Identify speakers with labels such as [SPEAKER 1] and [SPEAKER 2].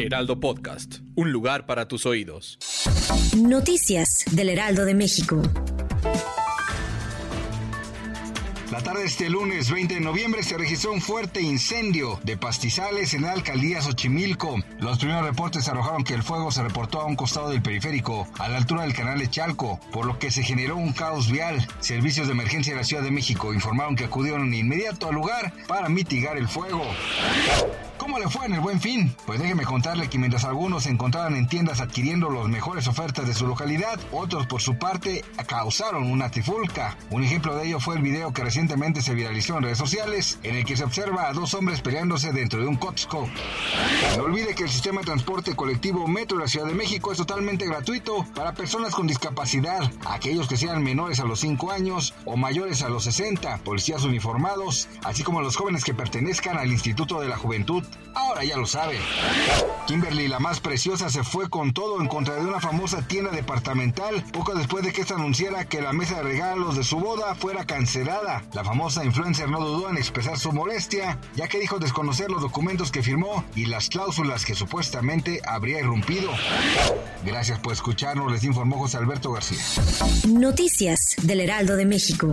[SPEAKER 1] Heraldo Podcast, un lugar para tus oídos.
[SPEAKER 2] Noticias del Heraldo de México.
[SPEAKER 3] La tarde de este lunes 20 de noviembre se registró un fuerte incendio de pastizales en la alcaldía Xochimilco. Los primeros reportes arrojaron que el fuego se reportó a un costado del periférico, a la altura del canal de Chalco, por lo que se generó un caos vial. Servicios de emergencia de la Ciudad de México informaron que acudieron de inmediato al lugar para mitigar el fuego. ¿Cómo le fue en el buen fin? Pues déjeme contarle que mientras algunos se encontraban en tiendas adquiriendo las mejores ofertas de su localidad, otros por su parte causaron una trifulca. Un ejemplo de ello fue el video que recientemente se viralizó en redes sociales, en el que se observa a dos hombres peleándose dentro de un Costco. No olvide que el sistema de transporte colectivo Metro de la Ciudad de México es totalmente gratuito para personas con discapacidad, aquellos que sean menores a los 5 años o mayores a los 60, policías uniformados, así como los jóvenes que pertenezcan al Instituto de la Juventud Ahora ya lo sabe. Kimberly, la más preciosa, se fue con todo en contra de una famosa tienda departamental poco después de que esta anunciara que la mesa de regalos de su boda fuera cancelada. La famosa influencer no dudó en expresar su molestia, ya que dijo desconocer los documentos que firmó y las cláusulas que supuestamente habría irrumpido. Gracias por escucharnos, les informó José Alberto García.
[SPEAKER 2] Noticias del Heraldo de México.